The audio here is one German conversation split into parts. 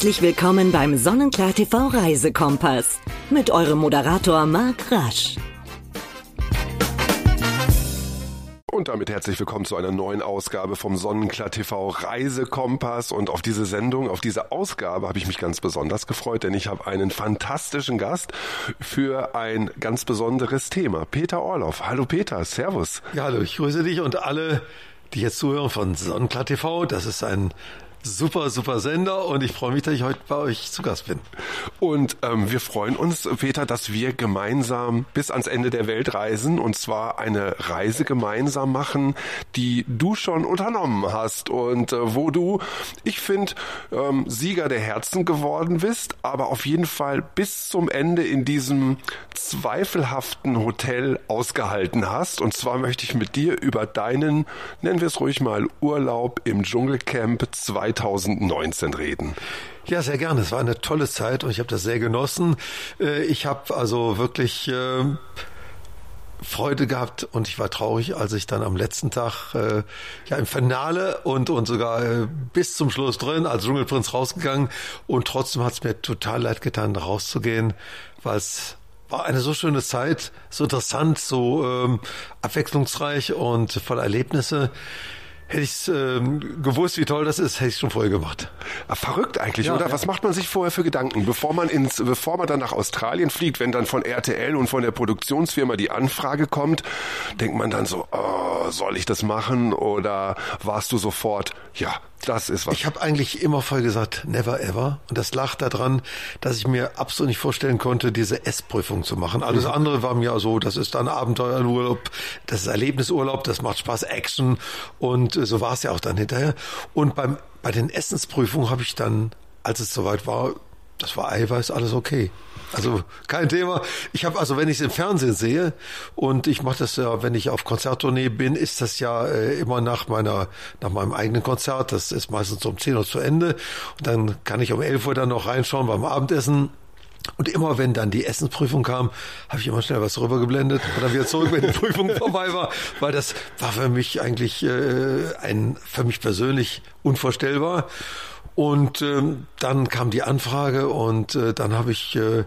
Herzlich willkommen beim Sonnenklar TV Reisekompass mit eurem Moderator Marc Rasch. Und damit herzlich willkommen zu einer neuen Ausgabe vom Sonnenklar TV Reisekompass. Und auf diese Sendung, auf diese Ausgabe habe ich mich ganz besonders gefreut, denn ich habe einen fantastischen Gast für ein ganz besonderes Thema. Peter Orloff. Hallo Peter, Servus. Ja, hallo, ich grüße dich und alle, die jetzt zuhören von Sonnenklar TV. Das ist ein Super, super Sender und ich freue mich, dass ich heute bei euch zu Gast bin. Und ähm, wir freuen uns, Peter, dass wir gemeinsam bis ans Ende der Welt reisen und zwar eine Reise gemeinsam machen, die du schon unternommen hast und äh, wo du, ich finde, ähm, Sieger der Herzen geworden bist, aber auf jeden Fall bis zum Ende in diesem zweifelhaften Hotel ausgehalten hast. Und zwar möchte ich mit dir über deinen, nennen wir es ruhig mal, Urlaub im Dschungelcamp 2 2019 reden. Ja, sehr gerne. Es war eine tolle Zeit und ich habe das sehr genossen. Äh, ich habe also wirklich äh, Freude gehabt und ich war traurig, als ich dann am letzten Tag äh, ja im Finale und und sogar bis zum Schluss drin als Dschungelprinz rausgegangen und trotzdem hat es mir total leid getan, rauszugehen, weil es war eine so schöne Zeit, so interessant, so ähm, abwechslungsreich und voller Erlebnisse. Hätte ich ähm, gewusst, wie toll das ist, hätte ich schon vorher gemacht. Ah, verrückt eigentlich, ja, oder? Ja. Was macht man sich vorher für Gedanken, bevor man ins, bevor man dann nach Australien fliegt, wenn dann von RTL und von der Produktionsfirma die Anfrage kommt, denkt man dann so, oh, soll ich das machen? Oder warst du sofort, ja, das ist was. Ich habe eigentlich immer voll gesagt, never ever. Und das lag daran, dass ich mir absolut nicht vorstellen konnte, diese S-Prüfung zu machen. Alles mhm. andere war mir so, das ist dann Abenteuerurlaub, das ist Erlebnisurlaub, das macht Spaß, Action. Und so war es ja auch dann hinterher. Und beim, bei den Essensprüfungen habe ich dann, als es soweit war, das war Eiweiß, alles okay. Also kein Thema. Ich habe also, wenn ich es im Fernsehen sehe und ich mache das ja, wenn ich auf Konzerttournee bin, ist das ja äh, immer nach meiner, nach meinem eigenen Konzert. Das ist meistens um 10 Uhr zu Ende und dann kann ich um 11 Uhr dann noch reinschauen beim Abendessen. Und immer wenn dann die Essensprüfung kam, habe ich immer schnell was rübergeblendet und dann wieder zurück, wenn die Prüfung vorbei war, weil das war für mich eigentlich äh, ein für mich persönlich unvorstellbar. Und ähm, dann kam die Anfrage und äh, dann habe ich äh,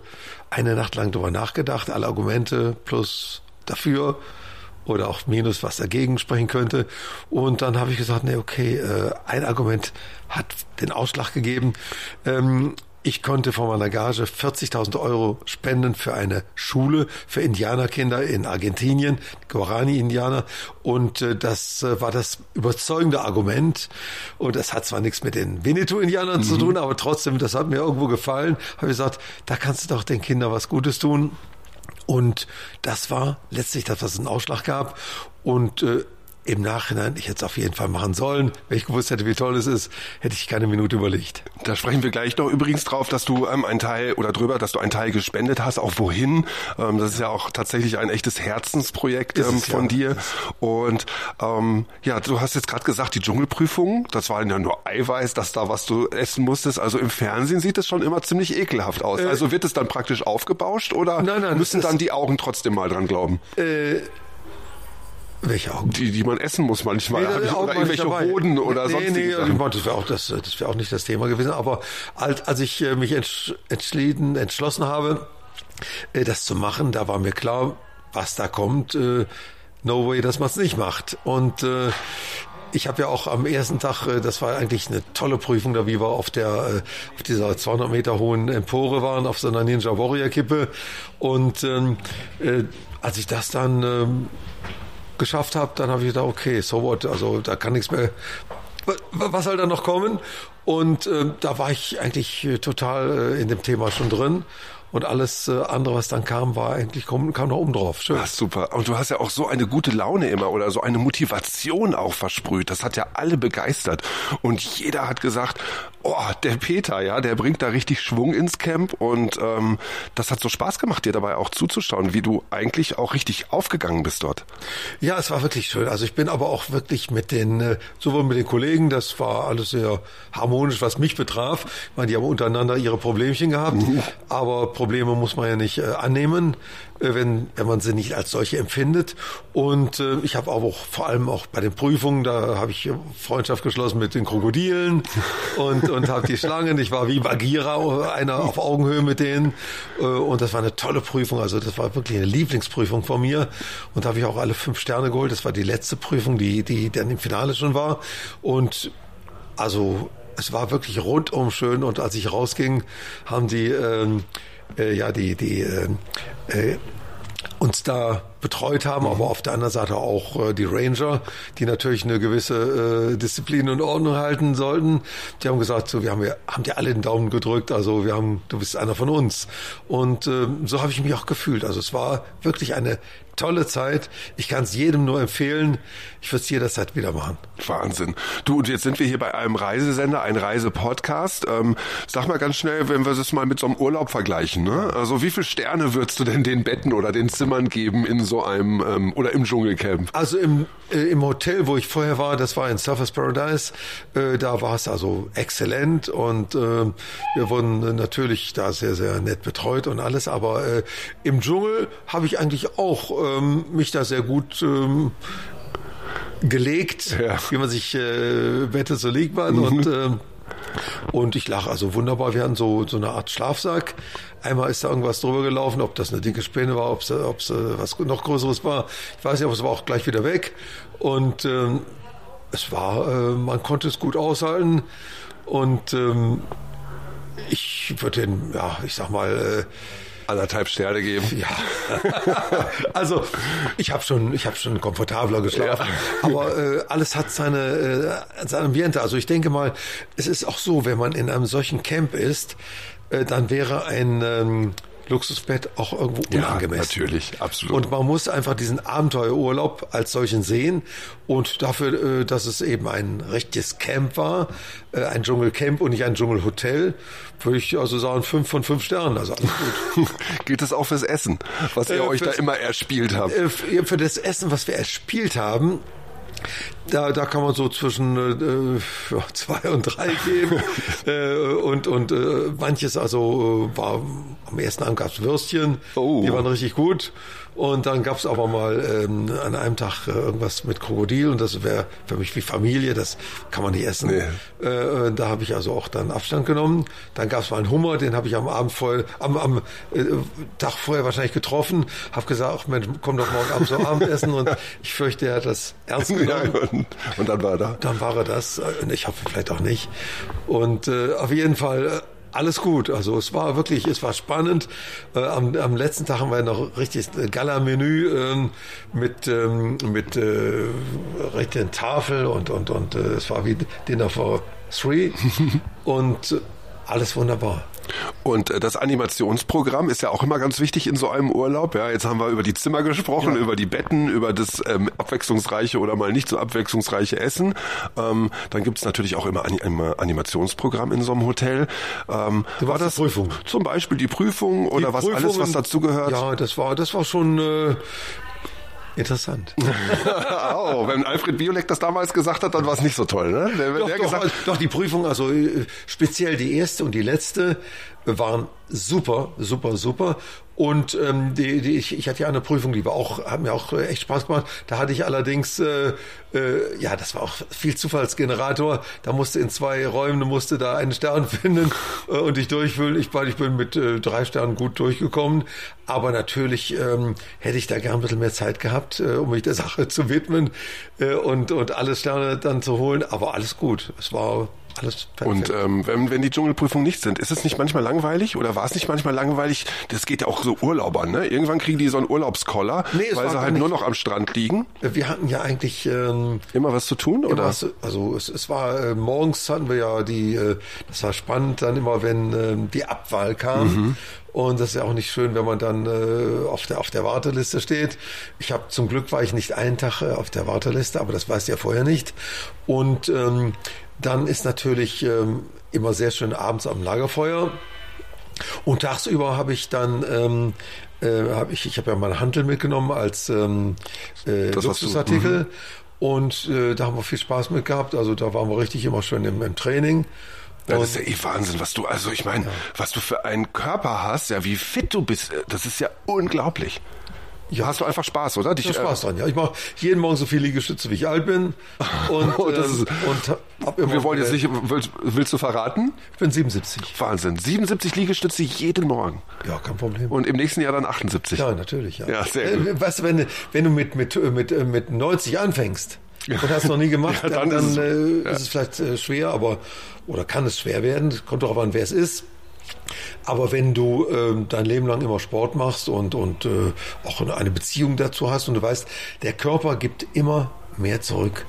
eine Nacht lang darüber nachgedacht, alle Argumente plus dafür oder auch minus, was dagegen sprechen könnte. Und dann habe ich gesagt, nee, okay, äh, ein Argument hat den Ausschlag gegeben. Ähm, ich konnte von meiner Gage 40.000 Euro spenden für eine Schule für Indianerkinder in Argentinien, Guarani-Indianer. Und äh, das äh, war das überzeugende Argument. Und das hat zwar nichts mit den Winnetou-Indianern mhm. zu tun, aber trotzdem, das hat mir irgendwo gefallen. Habe ich gesagt, da kannst du doch den Kindern was Gutes tun. Und das war letztlich das, was einen Ausschlag gab. Und äh, im Nachhinein, ich hätte es auf jeden Fall machen sollen. Wenn ich gewusst hätte, wie toll es ist, hätte ich keine Minute überlegt. Da sprechen wir gleich noch übrigens drauf, dass du ähm, einen Teil oder drüber, dass du einen Teil gespendet hast. Auch wohin? Ähm, das ist ja auch tatsächlich ein echtes Herzensprojekt ähm, von ja. dir. Und ähm, ja, du hast jetzt gerade gesagt, die Dschungelprüfung, das war ja nur Eiweiß, dass da was du essen musstest. Also im Fernsehen sieht es schon immer ziemlich ekelhaft aus. Äh, also wird es dann praktisch aufgebauscht oder nein, nein, müssen dann die Augen trotzdem mal dran glauben? Äh, welche Augen? Die, die man essen muss manchmal. Nee, ich, oder irgendwelche Hoden oder nee, sonst. Nee, das wäre auch, das, das wär auch nicht das Thema gewesen. Aber als, als ich äh, mich entschieden, entschlossen habe, äh, das zu machen, da war mir klar, was da kommt. Äh, no way, dass man es nicht macht. Und äh, ich habe ja auch am ersten Tag, das war eigentlich eine tolle Prüfung, da wie wir auf der auf dieser 200 Meter hohen Empore waren, auf so einer Ninja Warrior Kippe. Und ähm, äh, als ich das dann ähm, geschafft habe, dann habe ich gedacht, okay, so what, also da kann nichts mehr. Was soll da noch kommen? Und äh, da war ich eigentlich äh, total äh, in dem Thema schon drin und alles äh, andere, was dann kam, war eigentlich kam, kam noch oben drauf. Schön. Ach, super. Und du hast ja auch so eine gute Laune immer oder so eine Motivation auch versprüht. Das hat ja alle begeistert. Und jeder hat gesagt, oh, der Peter, ja, der bringt da richtig Schwung ins Camp. Und ähm, das hat so Spaß gemacht, dir dabei auch zuzuschauen, wie du eigentlich auch richtig aufgegangen bist dort. Ja, es war wirklich schön. Also ich bin aber auch wirklich mit den, äh, sowohl mit den Kollegen, das war alles sehr harmonisch, was mich betraf. Ich meine, die haben untereinander ihre Problemchen gehabt, mhm. aber Probleme muss man ja nicht äh, annehmen, äh, wenn, wenn man sie nicht als solche empfindet. Und äh, ich habe auch vor allem auch bei den Prüfungen, da habe ich Freundschaft geschlossen mit den Krokodilen und, und habe die Schlangen. Ich war wie Bagheera, einer auf Augenhöhe mit denen. Äh, und das war eine tolle Prüfung. Also das war wirklich eine Lieblingsprüfung von mir. Und da habe ich auch alle fünf Sterne geholt. Das war die letzte Prüfung, die, die dann im Finale schon war. Und also es war wirklich rundum schön und als ich rausging, haben die ähm, äh, ja die die äh, äh, uns da betreut haben, aber auf der anderen Seite auch äh, die Ranger, die natürlich eine gewisse äh, Disziplin und Ordnung halten sollten. Die haben gesagt, so, wir haben, wir haben dir alle den Daumen gedrückt, also wir haben, du bist einer von uns. Und äh, so habe ich mich auch gefühlt. Also es war wirklich eine tolle Zeit. Ich kann es jedem nur empfehlen. Ich würde es jederzeit wieder machen. Wahnsinn. Du, und jetzt sind wir hier bei einem Reisesender, ein Reisepodcast. Ähm, sag mal ganz schnell, wenn wir es mal mit so einem Urlaub vergleichen. Ne? Also wie viele Sterne würdest du denn den Betten oder den Zimmern geben in so einem ähm, oder im Dschungelcamp? Also im, äh, im Hotel, wo ich vorher war, das war in Surfers Paradise, äh, da war es also exzellent und äh, wir wurden natürlich da sehr, sehr nett betreut und alles. Aber äh, im Dschungel habe ich eigentlich auch ähm, mich da sehr gut ähm, gelegt, ja. wie man sich äh, Bette so liegt man mhm. und äh, und ich lache also wunderbar. Wir hatten so, so eine Art Schlafsack. Einmal ist da irgendwas drüber gelaufen, ob das eine dicke Spinne war, ob es äh, was noch Größeres war. Ich weiß nicht, aber es war auch gleich wieder weg. Und ähm, es war, äh, man konnte es gut aushalten. Und ähm, ich würde den, ja, ich sag mal, äh, anderthalb Sterne geben. Ja. also ich habe schon, ich habe schon komfortabler geschlafen, ja. aber äh, alles hat seine äh, sein Ambiente. Also ich denke mal, es ist auch so, wenn man in einem solchen Camp ist, äh, dann wäre ein ähm, Luxusbett auch irgendwo unangemessen. Ja, natürlich, absolut. Und man muss einfach diesen Abenteuerurlaub als solchen sehen. Und dafür, äh, dass es eben ein richtiges Camp war, äh, ein Dschungelcamp und nicht ein Dschungelhotel, würde ich also sagen, fünf von fünf Sternen. Also alles gut. Geht das auch fürs Essen, was ihr äh, euch da immer erspielt habt? Für das Essen, was wir erspielt haben, da, da kann man so zwischen äh, zwei und drei geben. äh, und und äh, manches, also äh, war am ersten Abend gab's Würstchen, oh. die waren richtig gut. Und dann gab's aber mal ähm, an einem Tag äh, irgendwas mit Krokodil und das wäre für mich wie Familie, das kann man nicht essen. Nee. Äh, da habe ich also auch dann Abstand genommen. Dann gab's mal einen Hummer, den habe ich am Abend vorher, am, am äh, Tag vorher wahrscheinlich getroffen, habe gesagt, ach Mensch, komm doch morgen Abend zum Abendessen und ich fürchte, er hat das ernst genommen. Ja, und, und, dann war er da. Dann war er das. Ich hoffe vielleicht auch nicht. Und äh, auf jeden Fall äh, alles gut. Also es war wirklich, es war spannend. Äh, am, am letzten Tag haben wir noch richtig Gala-Menü ähm, mit ähm, mit äh, richtigen Tafel und und und äh, es war wie Dinner for Three und alles wunderbar. Und äh, das Animationsprogramm ist ja auch immer ganz wichtig in so einem Urlaub. Ja, jetzt haben wir über die Zimmer gesprochen, ja. über die Betten, über das ähm, abwechslungsreiche oder mal nicht so abwechslungsreiche Essen. Ähm, dann gibt's natürlich auch immer ein Animationsprogramm in so einem Hotel. Ähm, war das Prüfung? Zum Beispiel die Prüfung oder die was Prüfungen, alles, was dazugehört? Ja, das war das war schon äh, Interessant. oh, wenn Alfred Biolek das damals gesagt hat, dann war es nicht so toll, ne? Der, doch, der doch, gesagt, doch, die Prüfung, also äh, speziell die erste und die letzte, waren super, super, super. Und ähm, die, die, ich, ich hatte ja eine Prüfung, die war auch, hat mir auch echt Spaß gemacht. Da hatte ich allerdings, äh, äh, ja, das war auch viel Zufallsgenerator. Da musste in zwei Räumen, musste da einen Stern finden äh, und ich durchfüllen. Ich, ich bin mit äh, drei Sternen gut durchgekommen. Aber natürlich ähm, hätte ich da gern ein bisschen mehr Zeit gehabt, äh, um mich der Sache zu widmen äh, und, und alle Sterne dann zu holen. Aber alles gut. Es war alles perfekt. Und ähm, wenn, wenn die Dschungelprüfungen nicht sind, ist es nicht manchmal langweilig oder war es nicht manchmal langweilig? Das geht ja auch so Urlaubern, ne? Irgendwann kriegen die so einen Urlaubskoller, nee, weil sie halt nur noch am Strand liegen. Wir hatten ja eigentlich ähm, immer was zu tun, oder? Was, also es, es war äh, morgens hatten wir ja die, äh, das war spannend, dann immer wenn äh, die Abwahl kam. Mhm. Und das ist ja auch nicht schön, wenn man dann äh, auf, der, auf der Warteliste steht. Ich habe zum Glück war ich nicht einen Tag äh, auf der Warteliste, aber das weiß ich ja vorher nicht. Und ähm, dann ist natürlich ähm, immer sehr schön abends am Lagerfeuer. Und tagsüber habe ich dann ähm, äh, hab ich, ich habe ja meinen Handel mitgenommen als ähm, äh, Luxusartikel. Mhm. Und äh, da haben wir viel Spaß mit gehabt. Also da waren wir richtig immer schön im, im Training. Das ist ja eh Wahnsinn, was du, also ich meine, ja. was du für einen Körper hast, ja, wie fit du bist, das ist ja unglaublich. Ja. Hast du einfach Spaß, oder? Dich, ich Spaß dran, ja. Ich mache jeden Morgen so viel Liegestütze, wie ich alt bin. Und, oh, das ähm, ist, und hab immer wir wollen jetzt nicht, willst, willst, du verraten? Ich bin 77. Wahnsinn. 77 Liegestütze jeden Morgen. Ja, kein Problem. Und im nächsten Jahr dann 78. Ja, natürlich, ja. ja sehr gut. Äh, weißt du, wenn, wenn du mit, mit, mit, mit 90 anfängst, und hast noch nie gemacht, ja, dann, dann, ist, es, äh, ja. ist, es, vielleicht äh, schwer, aber oder kann es schwer werden. Kommt doch an, wer es ist. Aber wenn du äh, dein Leben lang immer Sport machst und, und äh, auch eine Beziehung dazu hast und du weißt, der Körper gibt immer mehr zurück,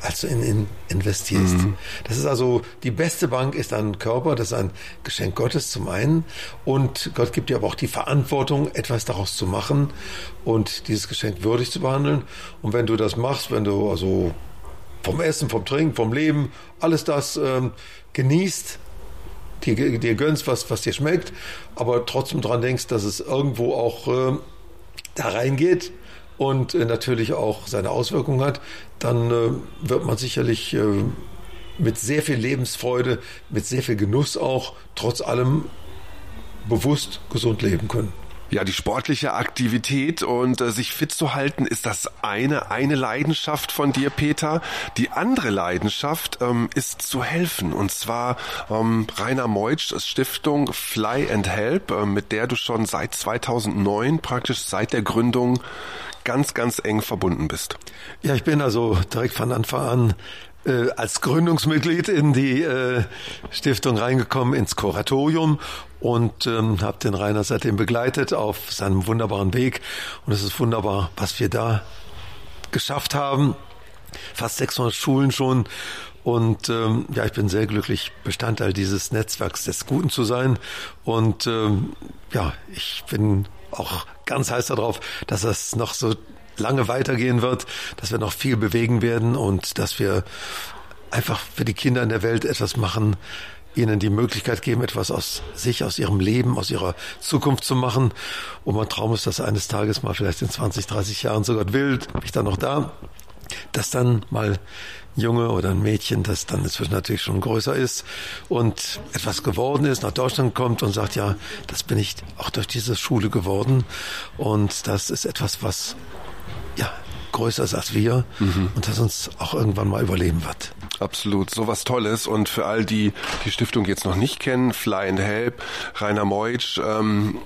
als du in, in investierst. Mhm. Das ist also, die beste Bank ist dein Körper, das ist ein Geschenk Gottes zum einen. Und Gott gibt dir aber auch die Verantwortung, etwas daraus zu machen und dieses Geschenk würdig zu behandeln. Und wenn du das machst, wenn du also vom Essen, vom Trinken, vom Leben, alles das ähm, genießt, dir, dir gönnst, was, was dir schmeckt, aber trotzdem dran denkst, dass es irgendwo auch äh, da reingeht und äh, natürlich auch seine Auswirkungen hat, dann äh, wird man sicherlich äh, mit sehr viel Lebensfreude, mit sehr viel Genuss auch trotz allem bewusst gesund leben können. Ja, die sportliche Aktivität und äh, sich fit zu halten ist das eine, eine Leidenschaft von dir, Peter. Die andere Leidenschaft ähm, ist zu helfen und zwar ähm, Rainer Meutsch Stiftung Fly and Help, äh, mit der du schon seit 2009 praktisch seit der Gründung ganz, ganz eng verbunden bist. Ja, ich bin also direkt von Anfang an äh, als Gründungsmitglied in die äh, Stiftung reingekommen, ins Kuratorium und ähm, habe den Rainer seitdem begleitet auf seinem wunderbaren Weg. Und es ist wunderbar, was wir da geschafft haben. Fast 600 Schulen schon. Und ähm, ja, ich bin sehr glücklich, Bestandteil dieses Netzwerks des Guten zu sein. Und ähm, ja, ich bin auch ganz heiß darauf, dass das noch so lange weitergehen wird, dass wir noch viel bewegen werden und dass wir einfach für die Kinder in der Welt etwas machen, ihnen die Möglichkeit geben, etwas aus sich, aus ihrem Leben, aus ihrer Zukunft zu machen. Und mein Traum ist, dass eines Tages mal vielleicht in 20, 30 Jahren, so Gott will, bin ich dann noch da, dass dann mal Junge oder ein Mädchen, das dann inzwischen natürlich schon größer ist und etwas geworden ist, nach Deutschland kommt und sagt, ja, das bin ich auch durch diese Schule geworden und das ist etwas, was ja größer ist als wir mhm. und das uns auch irgendwann mal überleben wird. Absolut, so was Tolles. Und für all die die Stiftung jetzt noch nicht kennen, Fly and Help, Rainer Meutsch, ähm,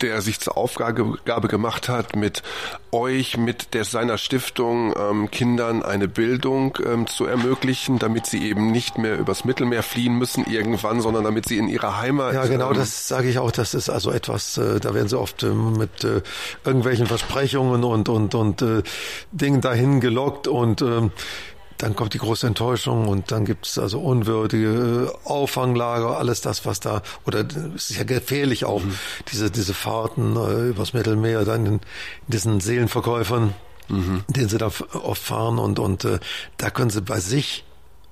der sich zur Aufgabe gemacht hat, mit euch, mit der seiner Stiftung ähm, Kindern eine Bildung ähm, zu ermöglichen, damit sie eben nicht mehr übers Mittelmeer fliehen müssen irgendwann, sondern damit sie in ihrer Heimat. Ja, genau, ähm, das sage ich auch. Das ist also etwas, äh, da werden sie oft äh, mit äh, irgendwelchen Versprechungen und und und äh, Dingen dahin gelockt und äh, dann kommt die große Enttäuschung und dann gibt es also unwürdige Auffanglager, alles das, was da, oder es ist ja gefährlich auch, mhm. diese, diese Fahrten äh, übers Mittelmeer, dann in, in diesen Seelenverkäufern, mhm. den sie da oft fahren und, und äh, da können sie bei sich,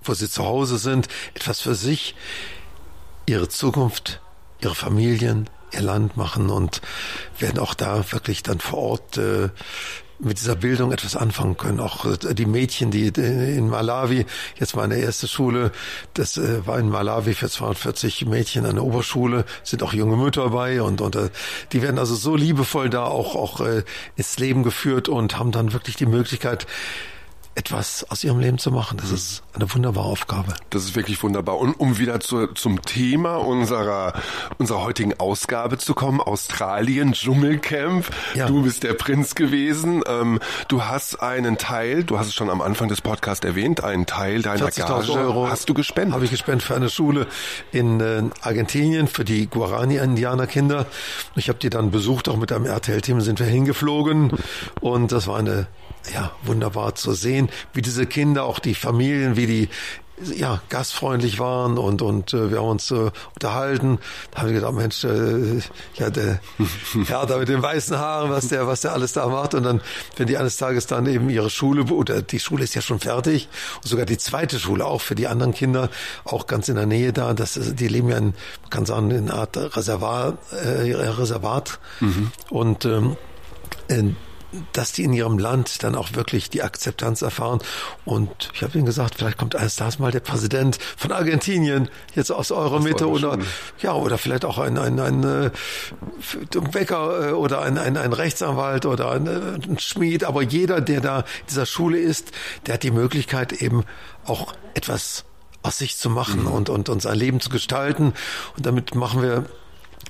wo sie zu Hause sind, etwas für sich, ihre Zukunft, ihre Familien, ihr Land machen und werden auch da wirklich dann vor Ort äh, mit dieser Bildung etwas anfangen können. Auch äh, die Mädchen, die in Malawi, jetzt meine erste Schule, das äh, war in Malawi für 240 Mädchen eine Oberschule, sind auch junge Mütter dabei und, und äh, die werden also so liebevoll da auch, auch ins Leben geführt und haben dann wirklich die Möglichkeit, etwas aus ihrem Leben zu machen. Das ist eine wunderbare Aufgabe. Das ist wirklich wunderbar. Und um wieder zu, zum Thema unserer, unserer heutigen Ausgabe zu kommen, Australien, Dschungelcamp. Ja. Du bist der Prinz gewesen. Ähm, du hast einen Teil, du hast es schon am Anfang des Podcasts erwähnt, einen Teil deiner Gage Euro hast du gespendet. Habe ich gespendet für eine Schule in äh, Argentinien, für die Guarani-Indianerkinder. Ich habe die dann besucht, auch mit einem RTL-Team sind wir hingeflogen. Und das war eine ja, wunderbar zu sehen, wie diese Kinder, auch die Familien, wie die ja, gastfreundlich waren und, und äh, wir haben uns äh, unterhalten. Da haben wir gedacht, Mensch, äh, ja, der Herr da mit den weißen Haaren, was der, was der alles da macht. Und dann, wenn die eines Tages dann eben ihre Schule, oder die Schule ist ja schon fertig, und sogar die zweite Schule auch für die anderen Kinder, auch ganz in der Nähe da, das, die leben ja in, man kann sagen, in einer Art Reservat, äh, Reservat. Mhm. Und ähm, dass die in ihrem Land dann auch wirklich die Akzeptanz erfahren. Und ich habe ihnen gesagt, vielleicht kommt eines Tages mal der Präsident von Argentinien jetzt aus eurer Mitte oder ja oder vielleicht auch ein ein, ein, ein Bäcker äh, oder ein, ein, ein Rechtsanwalt oder ein, ein Schmied. Aber jeder, der da in dieser Schule ist, der hat die Möglichkeit eben auch etwas aus sich zu machen mhm. und, und, und sein Leben zu gestalten. Und damit machen wir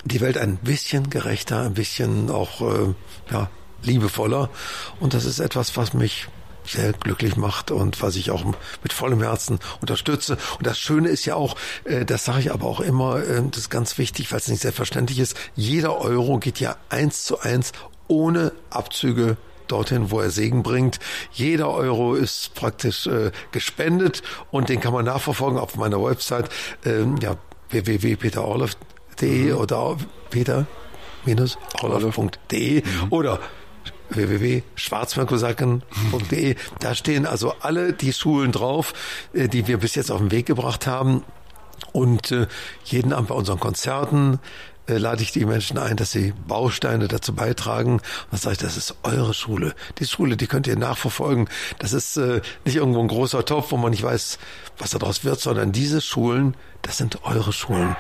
die Welt ein bisschen gerechter, ein bisschen auch äh, ja, liebevoller. Und das ist etwas, was mich sehr glücklich macht und was ich auch mit vollem Herzen unterstütze. Und das Schöne ist ja auch, äh, das sage ich aber auch immer, äh, das ist ganz wichtig, weil es nicht selbstverständlich ist, jeder Euro geht ja eins zu eins ohne Abzüge dorthin, wo er Segen bringt. Jeder Euro ist praktisch äh, gespendet und den kann man nachverfolgen auf meiner Website ähm, ja, www.peterorloff.de mhm. oder peter-orloff.de mhm. oder www.schwarzmerkosaken.de. Da stehen also alle die Schulen drauf, äh, die wir bis jetzt auf den Weg gebracht haben. Und äh, jeden Abend bei unseren Konzerten äh, lade ich die Menschen ein, dass sie Bausteine dazu beitragen. Und dann sage ich, das ist eure Schule. Die Schule, die könnt ihr nachverfolgen. Das ist äh, nicht irgendwo ein großer Topf, wo man nicht weiß, was daraus wird, sondern diese Schulen, das sind eure Schulen.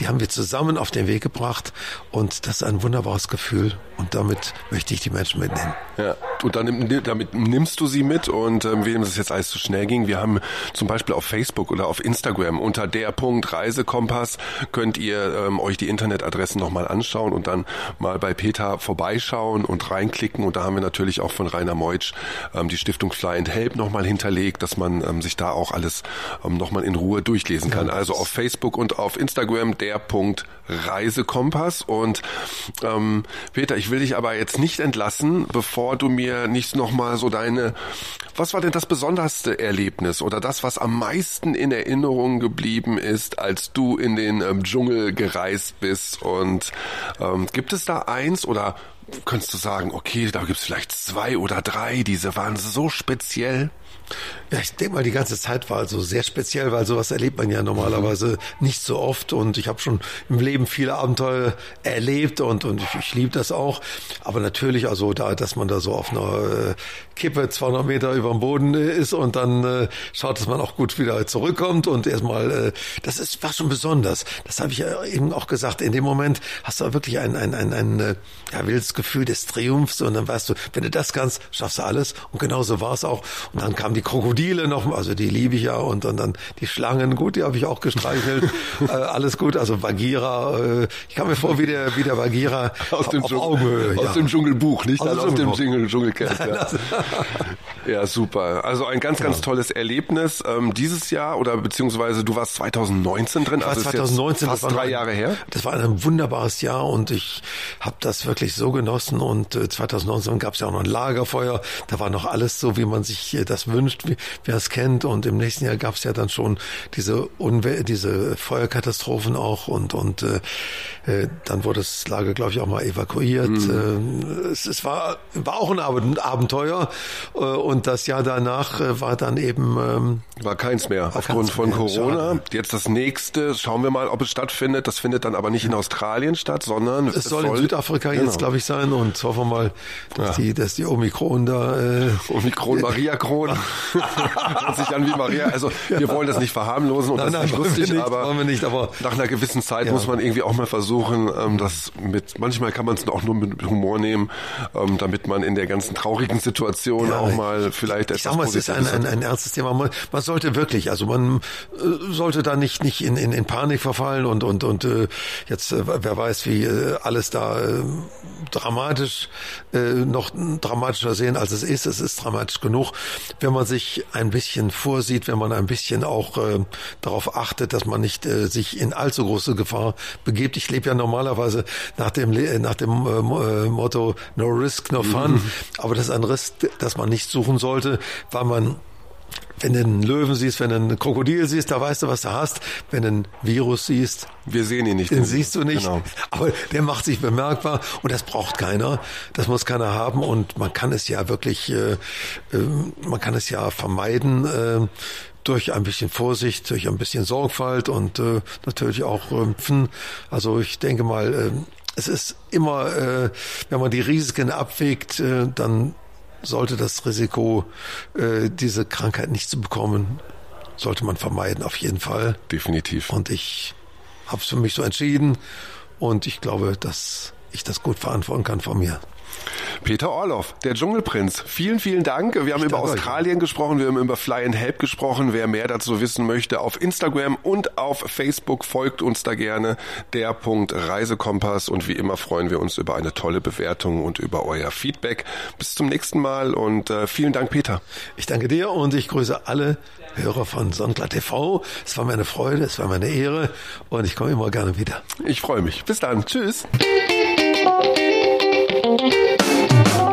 Die haben wir zusammen auf den Weg gebracht und das ist ein wunderbares Gefühl und damit möchte ich die Menschen mitnehmen. Ja, und dann, damit nimmst du sie mit und ähm, wem es jetzt alles zu schnell ging, wir haben zum Beispiel auf Facebook oder auf Instagram unter der Punkt Reisekompass könnt ihr ähm, euch die Internetadressen nochmal anschauen und dann mal bei Peter vorbeischauen und reinklicken und da haben wir natürlich auch von Rainer Meutsch ähm, die Stiftung Fly and Help nochmal hinterlegt, dass man ähm, sich da auch alles ähm, nochmal in Ruhe durchlesen kann. Ja, also auf Facebook und auf Instagram der Punkt Reisekompass und ähm, Peter, ich will dich aber jetzt nicht entlassen, bevor du mir nicht nochmal so deine, was war denn das besonderste Erlebnis oder das, was am meisten in Erinnerung geblieben ist, als du in den ähm, Dschungel gereist bist und ähm, gibt es da eins oder könntest du sagen, okay, da gibt es vielleicht zwei oder drei, diese waren so speziell? Ja, ich denke mal, die ganze Zeit war also sehr speziell, weil sowas erlebt man ja normalerweise nicht so oft. Und ich habe schon im Leben viele Abenteuer erlebt und, und ich, ich liebe das auch. Aber natürlich, also da, dass man da so auf einer äh, Kippe 200 Meter über dem Boden äh, ist und dann äh, schaut, dass man auch gut wieder zurückkommt und erstmal, äh, das ist war schon besonders. Das habe ich ja eben auch gesagt. In dem Moment hast du wirklich ein, ein, ein, ein äh, ja, wildes Gefühl des Triumphs und dann weißt du, wenn du das kannst, schaffst du alles. Und genauso war es auch. Und dann kam die Krokodil Krokodile noch, also die liebe ich ja und, und dann die Schlangen, gut, die habe ich auch gestreichelt. äh, alles gut, also Bagheera, äh, ich kam mir vor wie der, wie der Bagheera aus dem, auf Augenhöhe, aus ja. dem Dschungelbuch, nicht aus, also aus dem Dschungel, Dschungelcamp. Ja. ja, super. Also ein ganz, ganz tolles Erlebnis ähm, dieses Jahr oder beziehungsweise du warst 2019 drin, also 2019, fast drei ein, Jahre her. Das war ein wunderbares Jahr und ich habe das wirklich so genossen und äh, 2019 gab es ja auch noch ein Lagerfeuer, da war noch alles so, wie man sich äh, das wünscht, wie, wer es kennt. Und im nächsten Jahr gab es ja dann schon diese Unwe diese Feuerkatastrophen auch und und äh, äh, dann wurde das Lager, glaube ich, auch mal evakuiert. Mhm. Äh, es, es war war auch ein Abenteuer äh, und das Jahr danach äh, war dann eben ähm, war keins mehr aufgrund keins von mehr. Corona. Schade. Jetzt das nächste, schauen wir mal, ob es stattfindet. Das findet dann aber nicht in Australien statt, sondern es, es soll, in Südafrika genau. jetzt, glaube ich, sein und hoffen wir mal, dass ja. die dass die Omikron da äh, Omikron Maria Kron Hört sich an wie Maria. Also wir wollen das nicht verharmlosen und nein, das ist nicht lustig, nicht, aber, nicht, aber, nach einer gewissen Zeit ja. muss man irgendwie auch mal versuchen, ähm, das mit, manchmal kann man es auch nur mit Humor nehmen, ähm, damit man in der ganzen traurigen Situation ja, auch mal vielleicht etwas Ich sag mal, es ist ein, ein, ein ernstes Thema. Man, man sollte wirklich, also man äh, sollte da nicht, nicht in, in, in Panik verfallen und, und, und äh, jetzt, äh, wer weiß, wie äh, alles da äh, dramatisch, äh, noch dramatischer sehen, als es ist. Es ist dramatisch genug. Wenn man sich ein bisschen vorsieht, wenn man ein bisschen auch äh, darauf achtet, dass man nicht äh, sich in allzu große Gefahr begibt. Ich lebe ja normalerweise nach dem nach dem äh, äh, Motto No Risk, No Fun, mhm. aber das ist ein Risk, das man nicht suchen sollte, weil man wenn du einen Löwen siehst, wenn du einen Krokodil siehst, da weißt du, was du hast. Wenn du einen Virus siehst, wir sehen ihn nicht. Den siehst du nicht. Genau. Aber der macht sich bemerkbar und das braucht keiner. Das muss keiner haben und man kann es ja wirklich, äh, äh, man kann es ja vermeiden. Äh, durch ein bisschen Vorsicht, durch ein bisschen Sorgfalt und äh, natürlich auch Rümpfen. Also ich denke mal, äh, es ist immer, wenn man die Risiken abwägt, dann sollte das Risiko, äh, diese Krankheit nicht zu bekommen, sollte man vermeiden, auf jeden Fall. Definitiv. Und ich habe es für mich so entschieden und ich glaube, dass ich das gut verantworten kann von mir. Peter Orloff, der Dschungelprinz. Vielen, vielen Dank. Wir haben ich über Australien euch. gesprochen, wir haben über Fly and Help gesprochen. Wer mehr dazu wissen möchte, auf Instagram und auf Facebook folgt uns da gerne. Der Punkt Reisekompass. Und wie immer freuen wir uns über eine tolle Bewertung und über euer Feedback. Bis zum nächsten Mal und äh, vielen Dank, Peter. Ich danke dir und ich grüße alle Hörer von Sonnklar TV. Es war meine Freude, es war meine Ehre und ich komme immer gerne wieder. Ich freue mich. Bis dann. Tschüss. Thank you.